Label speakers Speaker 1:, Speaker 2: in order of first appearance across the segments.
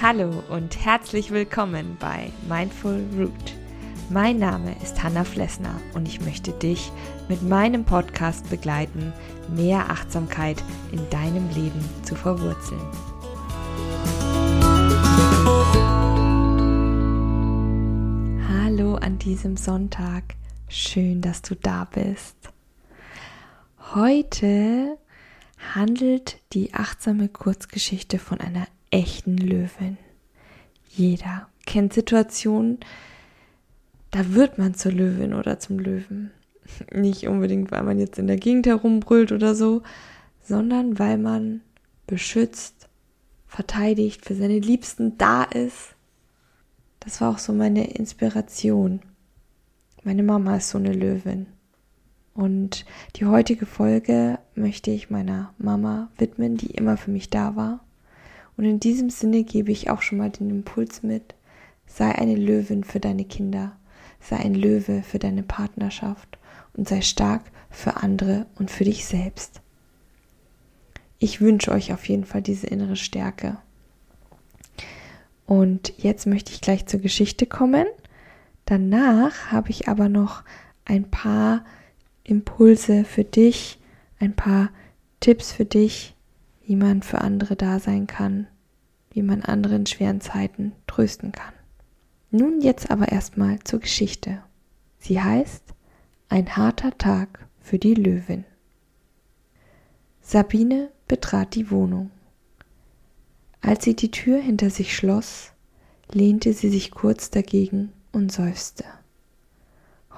Speaker 1: Hallo und herzlich willkommen bei Mindful Root. Mein Name ist Hanna Flessner und ich möchte dich mit meinem Podcast begleiten, mehr Achtsamkeit in deinem Leben zu verwurzeln. Hallo an diesem Sonntag. Schön, dass du da bist. Heute handelt die achtsame Kurzgeschichte von einer echten Löwin. Jeder kennt Situationen, da wird man zur Löwin oder zum Löwen. Nicht unbedingt, weil man jetzt in der Gegend herumbrüllt oder so, sondern weil man beschützt, verteidigt, für seine Liebsten da ist. Das war auch so meine Inspiration. Meine Mama ist so eine Löwin. Und die heutige Folge möchte ich meiner Mama widmen, die immer für mich da war. Und in diesem Sinne gebe ich auch schon mal den Impuls mit, sei eine Löwin für deine Kinder, sei ein Löwe für deine Partnerschaft und sei stark für andere und für dich selbst. Ich wünsche euch auf jeden Fall diese innere Stärke. Und jetzt möchte ich gleich zur Geschichte kommen. Danach habe ich aber noch ein paar Impulse für dich, ein paar Tipps für dich, wie man für andere da sein kann, wie man andere in schweren Zeiten trösten kann. Nun jetzt aber erstmal zur Geschichte. Sie heißt Ein harter Tag für die Löwin. Sabine betrat die Wohnung. Als sie die Tür hinter sich schloss, lehnte sie sich kurz dagegen und seufzte.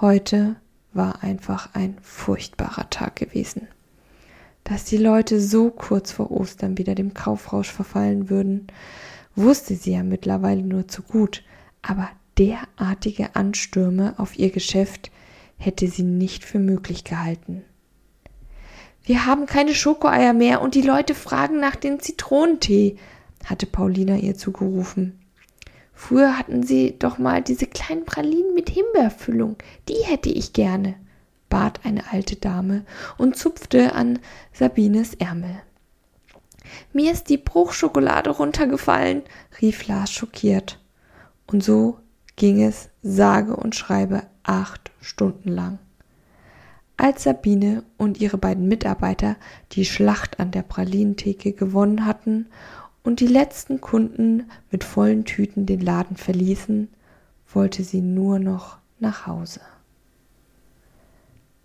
Speaker 1: Heute war einfach ein furchtbarer Tag gewesen dass die Leute so kurz vor Ostern wieder dem Kaufrausch verfallen würden, wusste sie ja mittlerweile nur zu gut, aber derartige Anstürme auf ihr Geschäft hätte sie nicht für möglich gehalten. Wir haben keine Schokoeier mehr und die Leute fragen nach dem Zitronentee, hatte Paulina ihr zugerufen. Früher hatten sie doch mal diese kleinen Pralinen mit Himbeerfüllung, die hätte ich gerne bat eine alte Dame und zupfte an Sabines Ärmel. Mir ist die Bruchschokolade runtergefallen, rief Lars schockiert. Und so ging es sage und schreibe acht Stunden lang. Als Sabine und ihre beiden Mitarbeiter die Schlacht an der Pralinentheke gewonnen hatten und die letzten Kunden mit vollen Tüten den Laden verließen, wollte sie nur noch nach Hause.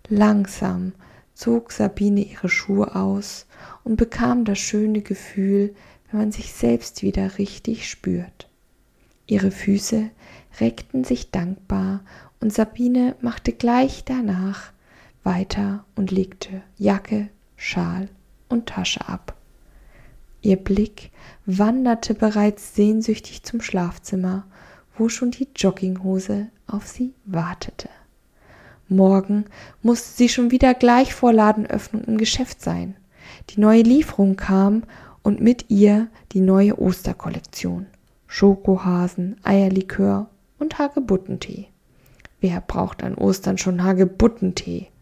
Speaker 1: Langsam zog Sabine ihre Schuhe aus und bekam das schöne Gefühl, wenn man sich selbst wieder richtig spürt. Ihre Füße reckten sich dankbar und Sabine machte gleich danach weiter und legte Jacke, Schal und Tasche ab. Ihr Blick wanderte bereits sehnsüchtig zum Schlafzimmer, wo schon die Jogginghose auf sie wartete. Morgen musste sie schon wieder gleich vor Ladenöffnung im Geschäft sein. Die neue Lieferung kam und mit ihr die neue Osterkollektion. Schokohasen, Eierlikör und Hagebuttentee. Wer braucht an Ostern schon Hagebuttentee?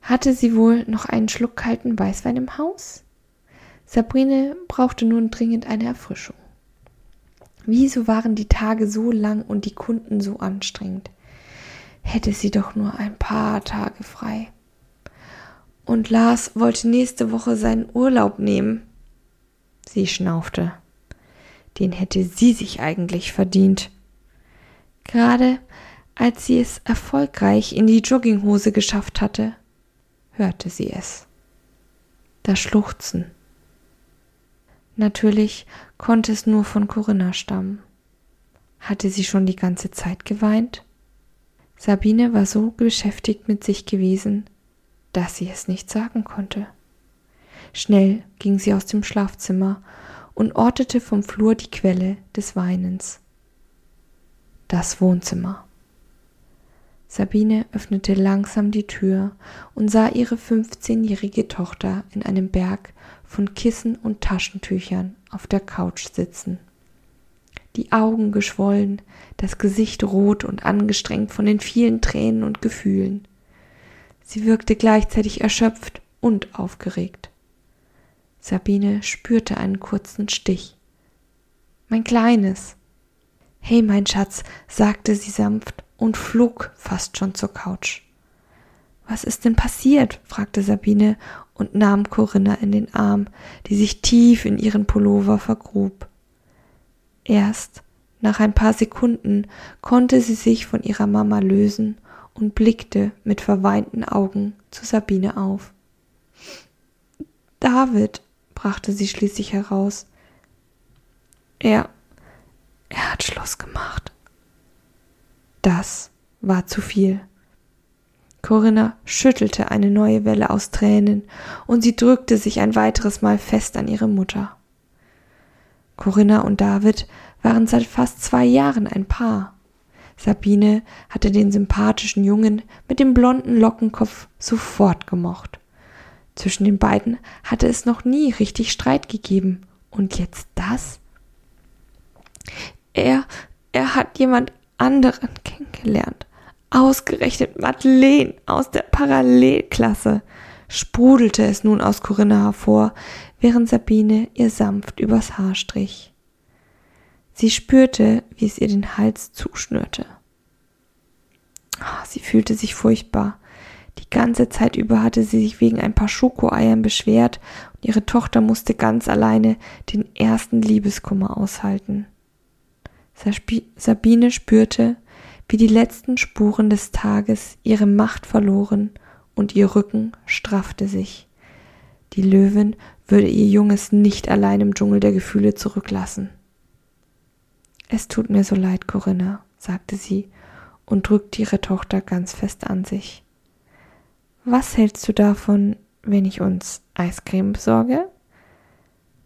Speaker 1: Hatte sie wohl noch einen Schluck kalten Weißwein im Haus? Sabrine brauchte nun dringend eine Erfrischung. Wieso waren die Tage so lang und die Kunden so anstrengend? hätte sie doch nur ein paar Tage frei. Und Lars wollte nächste Woche seinen Urlaub nehmen. Sie schnaufte. Den hätte sie sich eigentlich verdient. Gerade als sie es erfolgreich in die Jogginghose geschafft hatte, hörte sie es. Das Schluchzen. Natürlich konnte es nur von Corinna stammen. Hatte sie schon die ganze Zeit geweint? Sabine war so beschäftigt mit sich gewesen, dass sie es nicht sagen konnte. Schnell ging sie aus dem Schlafzimmer und ortete vom Flur die Quelle des Weinens. Das Wohnzimmer. Sabine öffnete langsam die Tür und sah ihre fünfzehnjährige Tochter in einem Berg von Kissen und Taschentüchern auf der Couch sitzen die Augen geschwollen, das Gesicht rot und angestrengt von den vielen Tränen und Gefühlen. Sie wirkte gleichzeitig erschöpft und aufgeregt. Sabine spürte einen kurzen Stich. Mein Kleines. Hey, mein Schatz, sagte sie sanft und flog fast schon zur Couch. Was ist denn passiert? fragte Sabine und nahm Corinna in den Arm, die sich tief in ihren Pullover vergrub. Erst nach ein paar Sekunden konnte sie sich von ihrer Mama lösen und blickte mit verweinten Augen zu Sabine auf. David, brachte sie schließlich heraus. Er, er hat Schluss gemacht. Das war zu viel. Corinna schüttelte eine neue Welle aus Tränen und sie drückte sich ein weiteres Mal fest an ihre Mutter. Corinna und David waren seit fast zwei Jahren ein Paar. Sabine hatte den sympathischen Jungen mit dem blonden Lockenkopf sofort gemocht. Zwischen den beiden hatte es noch nie richtig Streit gegeben. Und jetzt das? Er, er hat jemand anderen kennengelernt. Ausgerechnet Madeleine aus der Parallelklasse, sprudelte es nun aus Corinna hervor, während Sabine ihr sanft übers Haar strich. Sie spürte, wie es ihr den Hals zuschnürte. Ah, sie fühlte sich furchtbar. Die ganze Zeit über hatte sie sich wegen ein paar Schokoeiern beschwert und ihre Tochter musste ganz alleine den ersten Liebeskummer aushalten. Sabine spürte, wie die letzten Spuren des Tages ihre Macht verloren und ihr Rücken straffte sich. Die Löwin würde ihr Junges nicht allein im Dschungel der Gefühle zurücklassen. Es tut mir so leid, Corinna, sagte sie und drückte ihre Tochter ganz fest an sich. Was hältst du davon, wenn ich uns Eiscreme besorge?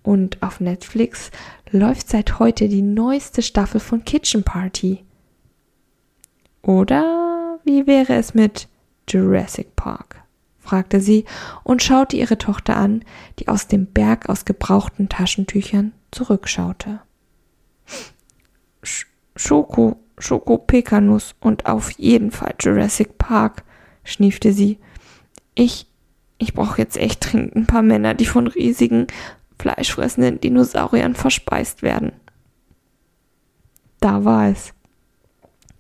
Speaker 1: Und auf Netflix läuft seit heute die neueste Staffel von Kitchen Party. Oder wie wäre es mit Jurassic Park? fragte sie und schaute ihre Tochter an, die aus dem Berg aus gebrauchten Taschentüchern zurückschaute. Schoko, Schoko Pekanuss und auf jeden Fall Jurassic Park, schniefte sie. Ich, ich brauche jetzt echt dringend ein paar Männer, die von riesigen, fleischfressenden Dinosauriern verspeist werden. Da war es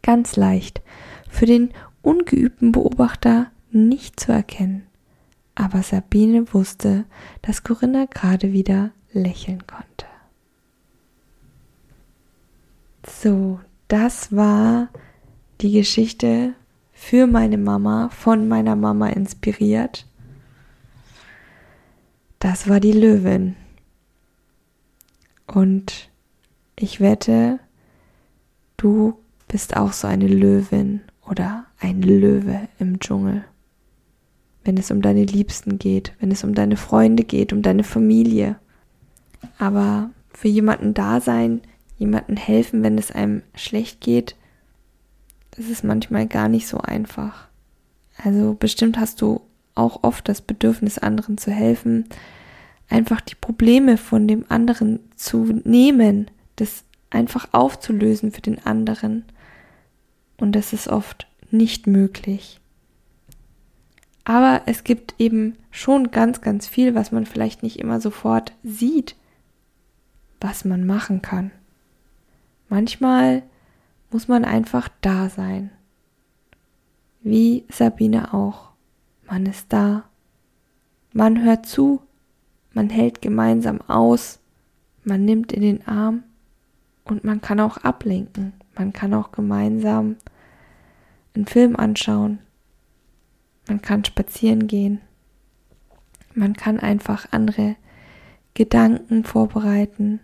Speaker 1: ganz leicht, für den ungeübten Beobachter nicht zu erkennen. Aber Sabine wusste, dass Corinna gerade wieder lächeln konnte. So, das war die Geschichte für meine Mama, von meiner Mama inspiriert. Das war die Löwin. Und ich wette, du bist auch so eine Löwin oder ein Löwe im Dschungel. Wenn es um deine Liebsten geht, wenn es um deine Freunde geht, um deine Familie. Aber für jemanden da sein, jemanden helfen, wenn es einem schlecht geht, das ist manchmal gar nicht so einfach. Also bestimmt hast du auch oft das Bedürfnis, anderen zu helfen, einfach die Probleme von dem anderen zu nehmen, das einfach aufzulösen für den anderen. Und das ist oft nicht möglich. Aber es gibt eben schon ganz, ganz viel, was man vielleicht nicht immer sofort sieht, was man machen kann. Manchmal muss man einfach da sein. Wie Sabine auch. Man ist da. Man hört zu. Man hält gemeinsam aus. Man nimmt in den Arm. Und man kann auch ablenken. Man kann auch gemeinsam einen Film anschauen. Man kann spazieren gehen. Man kann einfach andere Gedanken vorbereiten.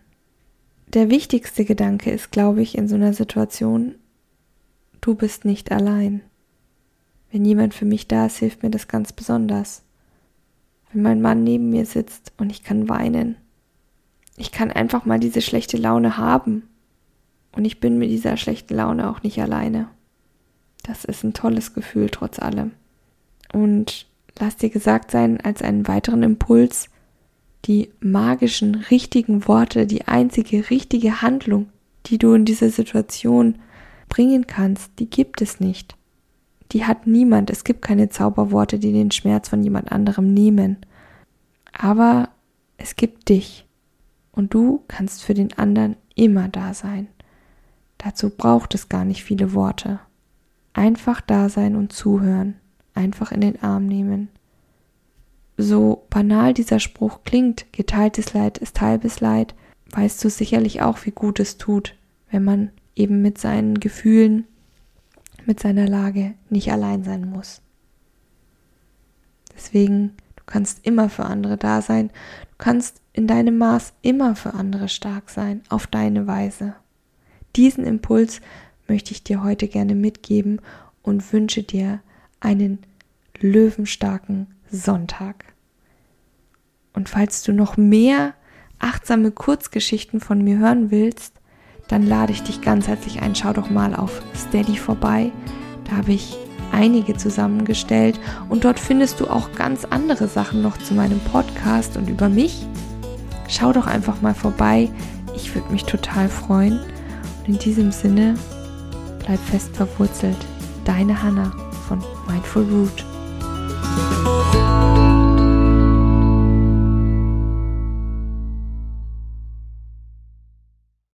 Speaker 1: Der wichtigste Gedanke ist, glaube ich, in so einer Situation, du bist nicht allein. Wenn jemand für mich da ist, hilft mir das ganz besonders. Wenn mein Mann neben mir sitzt und ich kann weinen. Ich kann einfach mal diese schlechte Laune haben und ich bin mit dieser schlechten Laune auch nicht alleine. Das ist ein tolles Gefühl trotz allem. Und lass dir gesagt sein, als einen weiteren Impuls, die magischen, richtigen Worte, die einzige richtige Handlung, die du in dieser Situation bringen kannst, die gibt es nicht. die hat niemand. Es gibt keine Zauberworte, die den Schmerz von jemand anderem nehmen. Aber es gibt dich. Und du kannst für den anderen immer da sein. Dazu braucht es gar nicht viele Worte. Einfach da sein und zuhören. Einfach in den Arm nehmen. So banal dieser Spruch klingt, geteiltes Leid ist halbes Leid, weißt du sicherlich auch, wie gut es tut, wenn man eben mit seinen Gefühlen, mit seiner Lage nicht allein sein muss. Deswegen, du kannst immer für andere da sein, du kannst in deinem Maß immer für andere stark sein, auf deine Weise. Diesen Impuls möchte ich dir heute gerne mitgeben und wünsche dir einen löwenstarken Sonntag. Und falls du noch mehr achtsame Kurzgeschichten von mir hören willst, dann lade ich dich ganz herzlich ein. Schau doch mal auf Steady vorbei. Da habe ich einige zusammengestellt und dort findest du auch ganz andere Sachen noch zu meinem Podcast und über mich. Schau doch einfach mal vorbei. Ich würde mich total freuen. Und in diesem Sinne, bleib fest verwurzelt. Deine Hanna von Mindful Root.